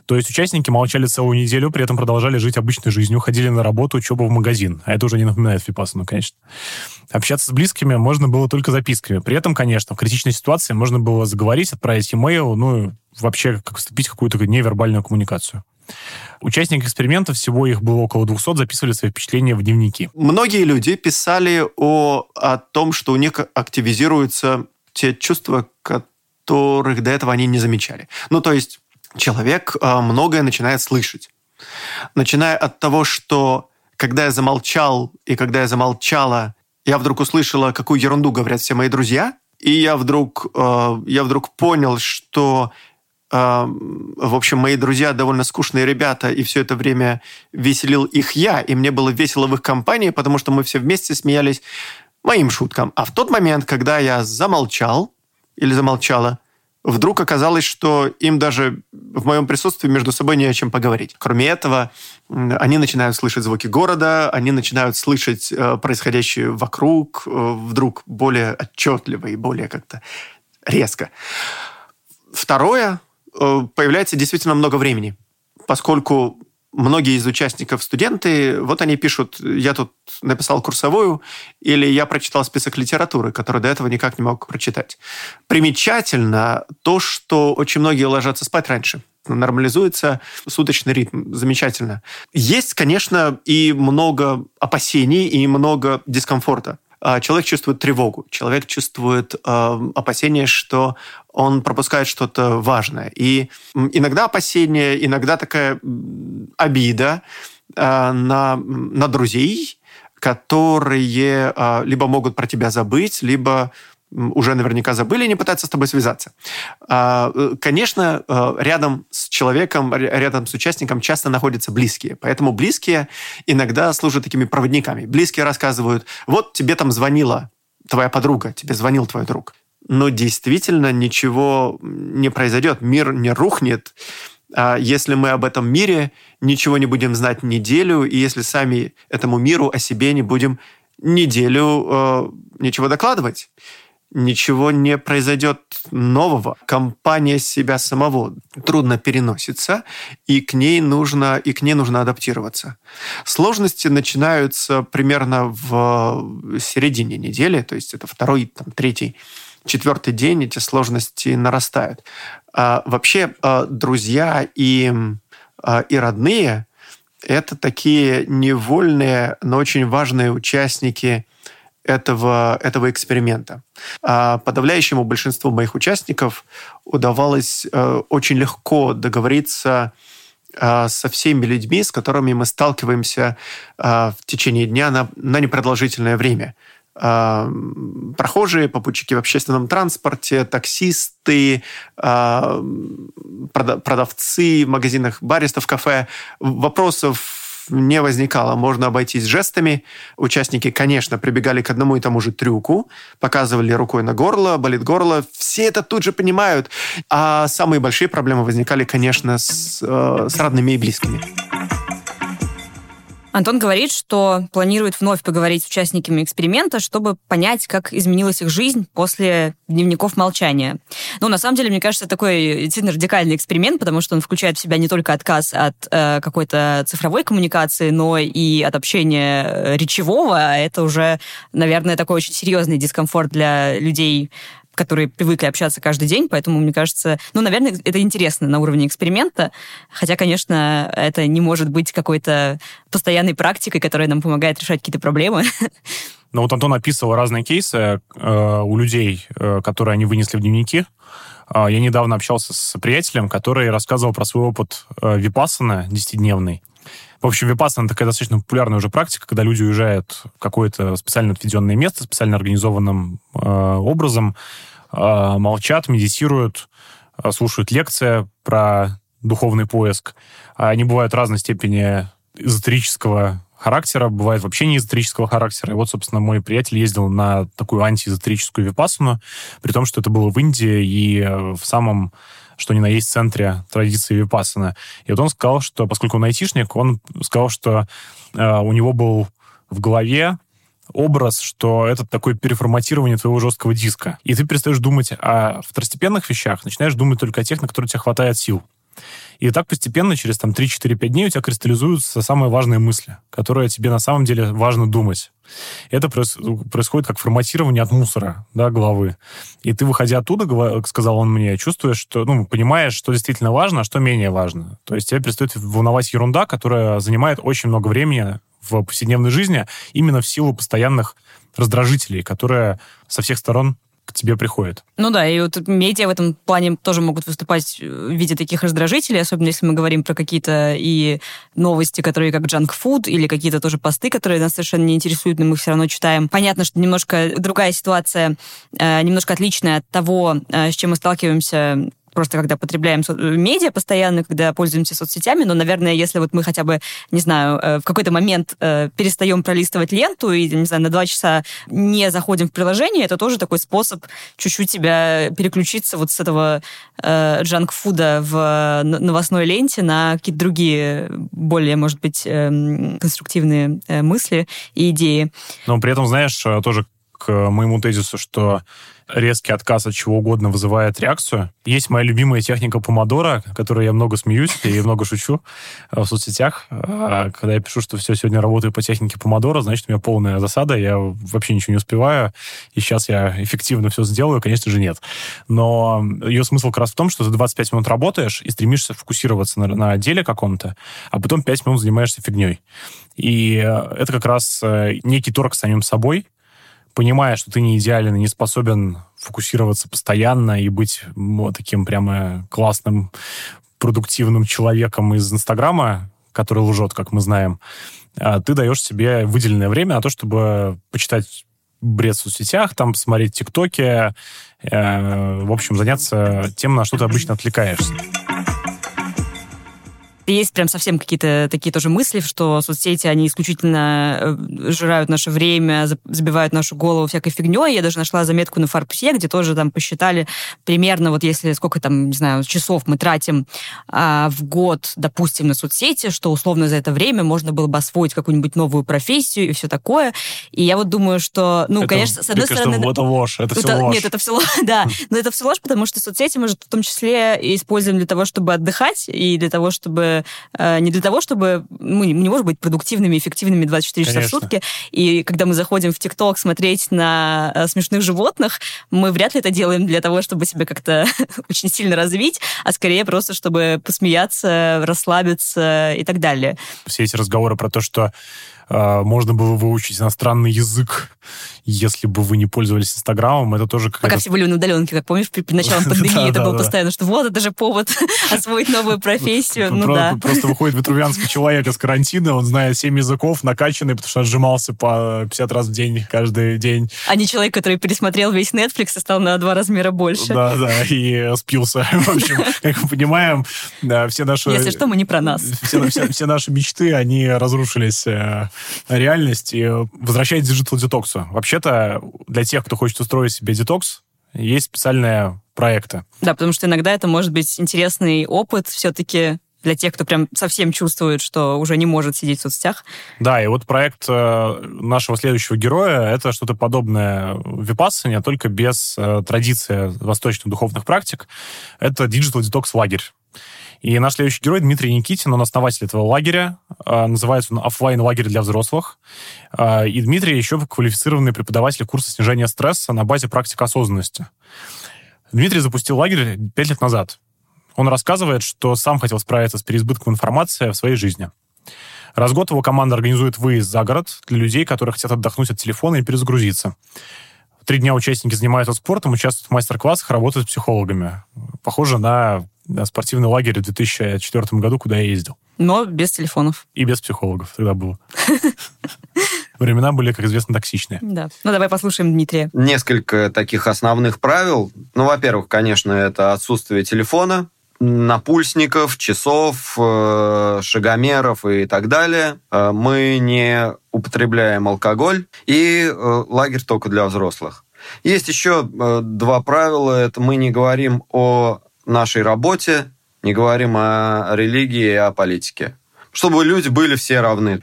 То есть участники молчали целую неделю, при этом продолжали жить обычной жизнью, ходили на работу, учебу в магазин. А это уже не напоминает Випассану, конечно. Общаться с близкими можно было только записками. При этом, конечно, в критичной ситуации можно было заговорить, отправить имейл, ну, вообще как вступить в какую-то невербальную коммуникацию. Участники эксперимента, всего их было около 200, записывали свои впечатления в дневники. Многие люди писали о, о том, что у них активизируются те чувства, которых до этого они не замечали. Ну, то есть человек а, многое начинает слышать. Начиная от того, что когда я замолчал и когда я замолчала, я вдруг услышала, какую ерунду говорят все мои друзья, и я вдруг, а, я вдруг понял, что в общем, мои друзья довольно скучные ребята, и все это время веселил их я, и мне было весело в их компании, потому что мы все вместе смеялись моим шуткам. А в тот момент, когда я замолчал или замолчала, вдруг оказалось, что им даже в моем присутствии между собой не о чем поговорить. Кроме этого, они начинают слышать звуки города, они начинают слышать э, происходящее вокруг э, вдруг более отчетливо и более как-то резко. Второе, Э, появляется действительно много времени, поскольку многие из участников студенты, вот они пишут, я тут написал курсовую, или я прочитал список литературы, который до этого никак не мог прочитать. Примечательно то, что очень многие ложатся спать раньше. Нормализуется суточный ритм. Замечательно. Есть, конечно, и много опасений, и много дискомфорта. А, человек чувствует тревогу, человек чувствует э, опасение, что он пропускает что-то важное. И иногда опасение, иногда такая обида э, на, на друзей, которые э, либо могут про тебя забыть, либо уже наверняка забыли не пытаются с тобой связаться. А, э, конечно, э, рядом с человеком, рядом с участником часто находятся близкие. Поэтому близкие иногда служат такими проводниками. Близкие рассказывают, вот тебе там звонила твоя подруга, тебе звонил твой друг. Но действительно ничего не произойдет, мир не рухнет, а если мы об этом мире ничего не будем знать неделю, и если сами этому миру о себе не будем неделю э, ничего докладывать ничего не произойдет нового. Компания себя самого трудно переносится, и к ней нужно, и к ней нужно адаптироваться. Сложности начинаются примерно в середине недели, то есть это второй, там, третий, четвертый день эти сложности нарастают. А вообще а, друзья и, а, и родные – это такие невольные, но очень важные участники – этого, этого эксперимента. А подавляющему большинству моих участников удавалось э, очень легко договориться э, со всеми людьми, с которыми мы сталкиваемся э, в течение дня на, на непродолжительное время. Э, прохожие, попутчики в общественном транспорте, таксисты, э, продавцы в магазинах, баристов, кафе. Вопросов не возникало. Можно обойтись жестами. Участники, конечно, прибегали к одному и тому же трюку, показывали рукой на горло, болит горло. Все это тут же понимают. А самые большие проблемы возникали, конечно, с, э, с родными и близкими. Антон говорит, что планирует вновь поговорить с участниками эксперимента, чтобы понять, как изменилась их жизнь после дневников молчания. Ну, на самом деле, мне кажется, такой действительно радикальный эксперимент, потому что он включает в себя не только отказ от э, какой-то цифровой коммуникации, но и от общения э, речевого. А это уже, наверное, такой очень серьезный дискомфорт для людей, которые привыкли общаться каждый день, поэтому, мне кажется, ну, наверное, это интересно на уровне эксперимента, хотя, конечно, это не может быть какой-то постоянной практикой, которая нам помогает решать какие-то проблемы. Ну, вот Антон описывал разные кейсы э, у людей, э, которые они вынесли в дневники. Э, я недавно общался с приятелем, который рассказывал про свой опыт э, випассана 10-дневный. В общем, випассана такая достаточно популярная уже практика, когда люди уезжают в какое-то специально отведенное место, специально организованным э, образом, э, молчат, медитируют, э, слушают лекции про духовный поиск. Они бывают разной степени эзотерического характера, бывает вообще не эзотерического характера. И вот, собственно, мой приятель ездил на такую антиэзотерическую випассану, при том, что это было в Индии и в самом что ни на есть центре традиции Випассана. И вот он сказал, что поскольку он айтишник, он сказал, что э, у него был в голове образ, что это такое переформатирование твоего жесткого диска. И ты перестаешь думать о второстепенных вещах, начинаешь думать только о тех, на которые тебе хватает сил. И так постепенно, через там 3-4-5 дней у тебя кристаллизуются самые важные мысли, которые тебе на самом деле важно думать. Это происходит как форматирование от мусора, да, головы. И ты, выходя оттуда, сказал он мне, чувствуешь, что, ну, понимаешь, что действительно важно, а что менее важно. То есть тебе перестает волновать ерунда, которая занимает очень много времени в повседневной жизни именно в силу постоянных раздражителей, которые со всех сторон к тебе приходят. Ну да, и вот медиа в этом плане тоже могут выступать в виде таких раздражителей, особенно если мы говорим про какие-то и новости, которые как food, или какие-то тоже посты, которые нас совершенно не интересуют, но мы все равно читаем. Понятно, что немножко другая ситуация, э, немножко отличная от того, э, с чем мы сталкиваемся просто когда потребляем медиа постоянно, когда пользуемся соцсетями, но, наверное, если вот мы хотя бы, не знаю, э, в какой-то момент э, перестаем пролистывать ленту и, не знаю, на два часа не заходим в приложение, это тоже такой способ чуть-чуть тебя переключиться вот с этого э, джанк-фуда в новостной ленте на какие-то другие, более, может быть, эм, конструктивные мысли и идеи. Но при этом, знаешь, тоже к моему тезису, что резкий отказ от чего угодно вызывает реакцию. Есть моя любимая техника помодора, которой я много смеюсь и много шучу э, в соцсетях. А когда я пишу, что все, сегодня работаю по технике помодора, значит, у меня полная засада, я вообще ничего не успеваю, и сейчас я эффективно все сделаю, конечно же, нет. Но ее смысл как раз в том, что ты 25 минут работаешь и стремишься фокусироваться на, на деле каком-то, а потом 5 минут занимаешься фигней. И э, это как раз э, некий торг с самим собой, понимая, что ты не идеален и не способен фокусироваться постоянно и быть вот, таким прямо классным, продуктивным человеком из Инстаграма, который лжет, как мы знаем, а ты даешь себе выделенное время на то, чтобы почитать бред в соцсетях, там посмотреть тиктоки, э, в общем, заняться тем, на что ты обычно отвлекаешься. Есть прям совсем какие-то такие тоже мысли, что соцсети, они исключительно э, жирают наше время, забивают нашу голову всякой фигней. Я даже нашла заметку на Фарпсе, где тоже там посчитали примерно, вот если сколько там, не знаю, часов мы тратим а, в год, допустим, на соцсети, что условно за это время можно было бы освоить какую-нибудь новую профессию и все такое. И я вот думаю, что, ну, это, конечно, с одной стороны... Это ложь, это, это все ложь. Нет, это все ложь, да. Но это все ложь, потому что соцсети мы же в том числе используем для того, чтобы отдыхать и для того, чтобы э, не для того, чтобы мы не можем быть продуктивными, эффективными 24 Конечно. часа в сутки. И когда мы заходим в ТикТок смотреть на э, смешных животных, мы вряд ли это делаем для того, чтобы себя как-то очень сильно развить, а скорее просто, чтобы посмеяться, расслабиться и так далее. Все эти разговоры про то, что можно было выучить иностранный язык если бы вы не пользовались Инстаграмом, это тоже как Пока все были на удаленке, как помнишь, при начале пандемии это было постоянно, что вот, это же повод освоить новую профессию. Ну да. Просто выходит ветрувянский человек из карантина, он знает 7 языков, накачанный, потому что отжимался по 50 раз в день, каждый день. А не человек, который пересмотрел весь Netflix и стал на два размера больше. Да, да, и спился. В общем, как мы понимаем, все наши... Если что, мы не про нас. Все, наши мечты, они разрушились. Реальность. И возвращаясь к digital детоксу. Вообще вообще-то для тех, кто хочет устроить себе детокс, есть специальные проекты. Да, потому что иногда это может быть интересный опыт все-таки для тех, кто прям совсем чувствует, что уже не может сидеть в соцсетях. Да, и вот проект э, нашего следующего героя — это что-то подобное випассане, только без э, традиции восточных духовных практик. Это Digital Detox лагерь. И наш следующий герой Дмитрий Никитин, он основатель этого лагеря. А, называется он офлайн лагерь для взрослых. А, и Дмитрий еще квалифицированный преподаватель курса снижения стресса на базе практик осознанности. Дмитрий запустил лагерь пять лет назад. Он рассказывает, что сам хотел справиться с переизбытком информации в своей жизни. Раз в год его команда организует выезд за город для людей, которые хотят отдохнуть от телефона и перезагрузиться. Три дня участники занимаются спортом, участвуют в мастер-классах, работают с психологами. Похоже на спортивный лагерь в 2004 году, куда я ездил. Но без телефонов. И без психологов тогда было. Времена были, как известно, токсичные. Да. Ну, давай послушаем Дмитрия. Несколько таких основных правил. Ну, во-первых, конечно, это отсутствие телефона, напульсников, часов, э, шагомеров и так далее. Э, мы не употребляем алкоголь. И э, лагерь только для взрослых. Есть еще два правила. Это мы не говорим о нашей работе, не говорим о религии и о политике. Чтобы люди были все равны.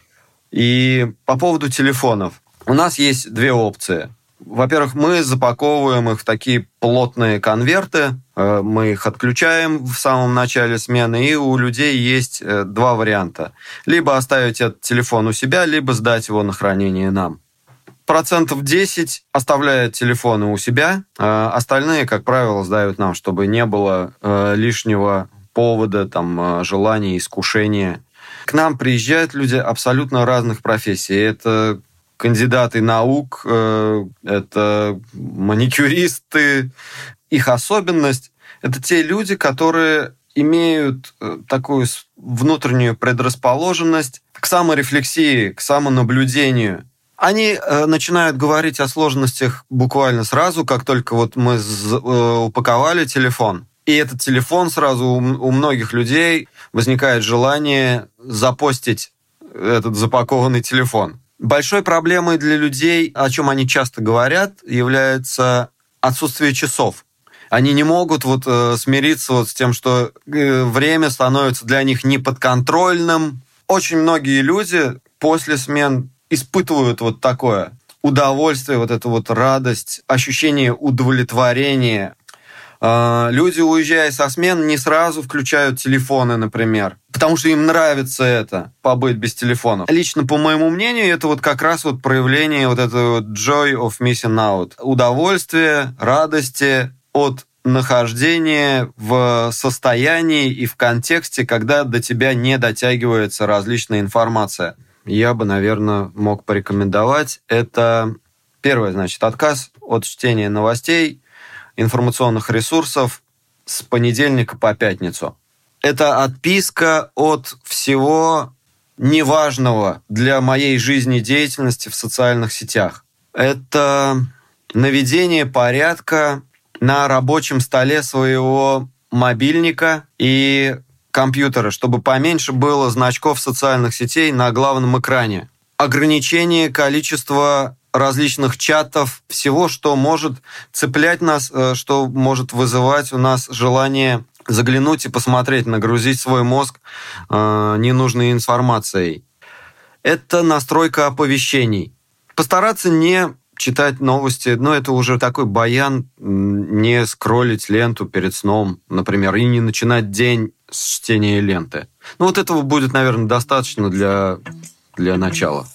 И по поводу телефонов. У нас есть две опции. Во-первых, мы запаковываем их в такие плотные конверты, э, мы их отключаем в самом начале смены, и у людей есть э, два варианта. Либо оставить этот телефон у себя, либо сдать его на хранение нам. Процентов 10 оставляют телефоны у себя, а остальные, как правило, сдают нам, чтобы не было э, лишнего повода, там, желания, искушения. К нам приезжают люди абсолютно разных профессий. Это кандидаты наук, э, это маникюристы. Их особенность – это те люди, которые имеют э, такую внутреннюю предрасположенность к саморефлексии, к самонаблюдению. Они э, начинают говорить о сложностях буквально сразу, как только вот мы упаковали телефон. И этот телефон сразу у многих людей возникает желание запостить этот запакованный телефон. Большой проблемой для людей, о чем они часто говорят, является отсутствие часов. Они не могут вот э, смириться вот с тем, что э, время становится для них неподконтрольным. Очень многие люди после смен испытывают вот такое удовольствие, вот эту вот радость, ощущение удовлетворения а, люди, уезжая со смен, не сразу включают телефоны, например, потому что им нравится это, побыть без телефонов. Лично, по моему мнению, это вот как раз вот проявление вот этого joy of missing out. Удовольствие, радости от нахождения в состоянии и в контексте, когда до тебя не дотягивается различная информация. Я бы, наверное, мог порекомендовать. Это первое, значит, отказ от чтения новостей информационных ресурсов с понедельника по пятницу. Это отписка от всего неважного для моей жизни деятельности в социальных сетях. Это наведение порядка на рабочем столе своего мобильника и компьютера, чтобы поменьше было значков социальных сетей на главном экране. Ограничение количества различных чатов, всего, что может цеплять нас, э, что может вызывать у нас желание заглянуть и посмотреть, нагрузить свой мозг э, ненужной информацией. Это настройка оповещений. Постараться не читать новости, но это уже такой баян, не скроллить ленту перед сном, например, и не начинать день с чтения ленты. Ну вот этого будет, наверное, достаточно для, для начала.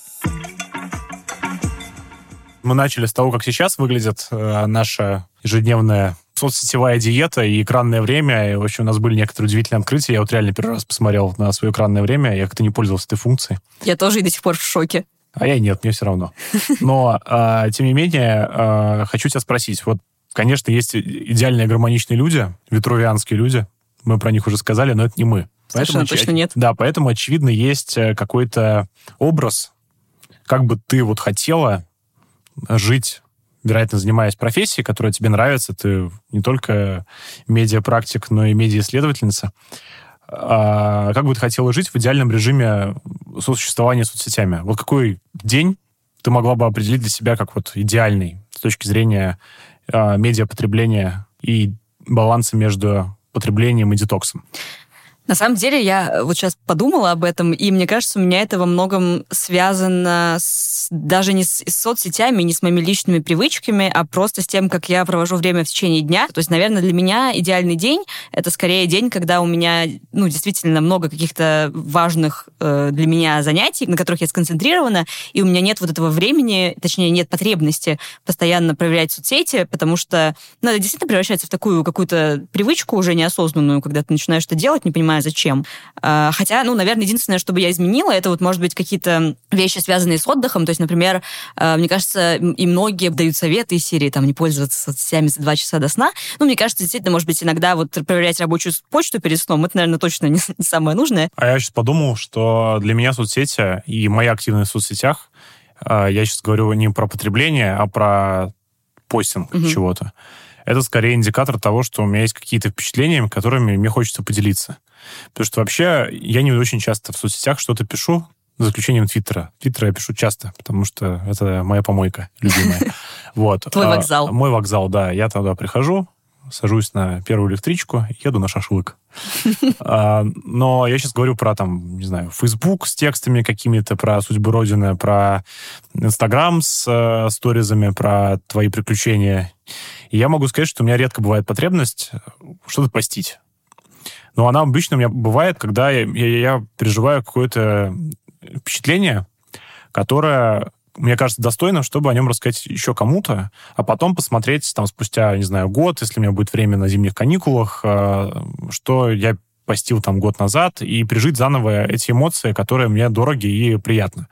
Мы начали с того, как сейчас выглядит э, наша ежедневная соцсетевая диета и экранное время. И, в общем, у нас были некоторые удивительные открытия. Я вот реально первый раз посмотрел на свое экранное время. Я как-то не пользовался этой функцией. Я тоже и до сих пор в шоке. А я нет, мне все равно. Но, э, тем не менее, э, хочу тебя спросить. Вот, конечно, есть идеальные гармоничные люди, витрувианские люди. Мы про них уже сказали, но это не мы. Совершенно поэтому, точно нет. Да, поэтому, очевидно, есть э, какой-то образ, как бы ты вот хотела жить, вероятно, занимаясь профессией, которая тебе нравится, ты не только медиапрактик, но и медиаисследовательница, а как бы ты хотела жить в идеальном режиме сосуществования с соцсетями? Вот какой день ты могла бы определить для себя как вот идеальный с точки зрения а, медиапотребления и баланса между потреблением и детоксом? На самом деле, я вот сейчас подумала об этом, и мне кажется, у меня это во многом связано с, даже не с, с соцсетями, не с моими личными привычками, а просто с тем, как я провожу время в течение дня. То есть, наверное, для меня идеальный день — это скорее день, когда у меня, ну, действительно много каких-то важных э, для меня занятий, на которых я сконцентрирована, и у меня нет вот этого времени, точнее, нет потребности постоянно проверять соцсети, потому что, ну, это действительно превращается в такую какую-то привычку уже неосознанную, когда ты начинаешь это делать, не понимая, понимаю, зачем. А, хотя, ну, наверное, единственное, что бы я изменила, это вот, может быть, какие-то вещи, связанные с отдыхом. То есть, например, а, мне кажется, и многие дают советы из серии, там, не пользоваться соцсетями за два часа до сна. Ну, мне кажется, действительно, может быть, иногда вот проверять рабочую почту перед сном, это, наверное, точно не, не самое нужное. А я сейчас подумал, что для меня соцсети и моя активность в соцсетях, а, я сейчас говорю не про потребление, а про постинг угу. чего-то это скорее индикатор того, что у меня есть какие-то впечатления, которыми мне хочется поделиться. Потому что вообще я не очень часто в соцсетях что-то пишу, за исключением Твиттера. Твиттера я пишу часто, потому что это моя помойка любимая. Вот. Твой а, вокзал. Мой вокзал, да. Я туда прихожу, сажусь на первую электричку еду на шашлык. А, но я сейчас говорю про, там, не знаю, Facebook с текстами какими-то, про судьбу Родины, про Инстаграм с э, сторизами, про твои приключения. И я могу сказать, что у меня редко бывает потребность что-то постить. Но она обычно у меня бывает, когда я, я, я переживаю какое-то впечатление, которое мне кажется, достойным, чтобы о нем рассказать еще кому-то, а потом посмотреть там спустя, не знаю, год, если у меня будет время на зимних каникулах, э, что я постил там год назад, и пережить заново эти эмоции, которые мне дороги и приятны.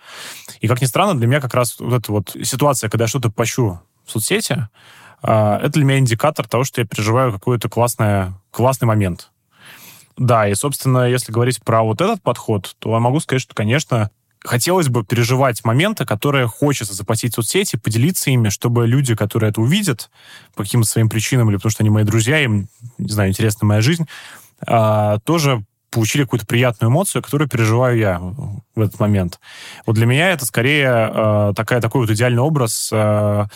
И, как ни странно, для меня как раз вот эта вот ситуация, когда я что-то пощу в соцсети, э, это для меня индикатор того, что я переживаю какой-то классный, классный момент. Да, и, собственно, если говорить про вот этот подход, то я могу сказать, что, конечно, хотелось бы переживать моменты, которые хочется запостить в соцсети, поделиться ими, чтобы люди, которые это увидят по каким-то своим причинам или потому что они мои друзья, им, не знаю, интересна моя жизнь, а, тоже получили какую-то приятную эмоцию, которую переживаю я в этот момент. Вот для меня это скорее а, такая, такой вот идеальный образ а,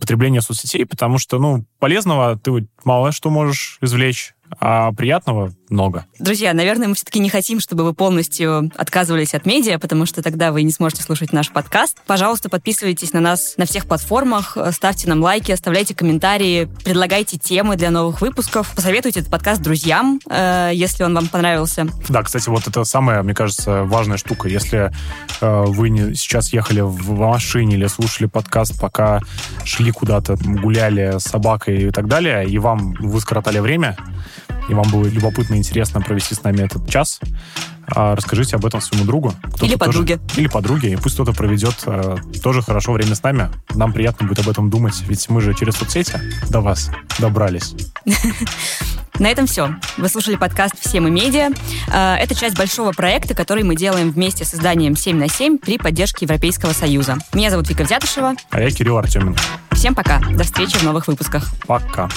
потребления соцсетей, потому что, ну, полезного ты мало что можешь извлечь, а приятного много. Друзья, наверное, мы все-таки не хотим, чтобы вы полностью отказывались от медиа, потому что тогда вы не сможете слушать наш подкаст. Пожалуйста, подписывайтесь на нас на всех платформах, ставьте нам лайки, оставляйте комментарии, предлагайте темы для новых выпусков, посоветуйте этот подкаст друзьям, э, если он вам понравился. Да, кстати, вот это самая, мне кажется, важная штука. Если э, вы не, сейчас ехали в машине или слушали подкаст, пока шли куда-то, гуляли с собакой и так далее, и вам вы скоротали время, и вам было любопытно и интересно провести с нами этот час, а, расскажите об этом своему другу. Или подруге. Тоже, или подруге. И пусть кто-то проведет э, тоже хорошо время с нами. Нам приятно будет об этом думать, ведь мы же через соцсети до вас добрались. На этом все. Вы слушали подкаст «Все мы медиа». Э, это часть большого проекта, который мы делаем вместе с изданием «7 на 7» при поддержке Европейского Союза. Меня зовут Вика Взятышева. А я Кирилл Артемин. Всем пока. До встречи в новых выпусках. Пока.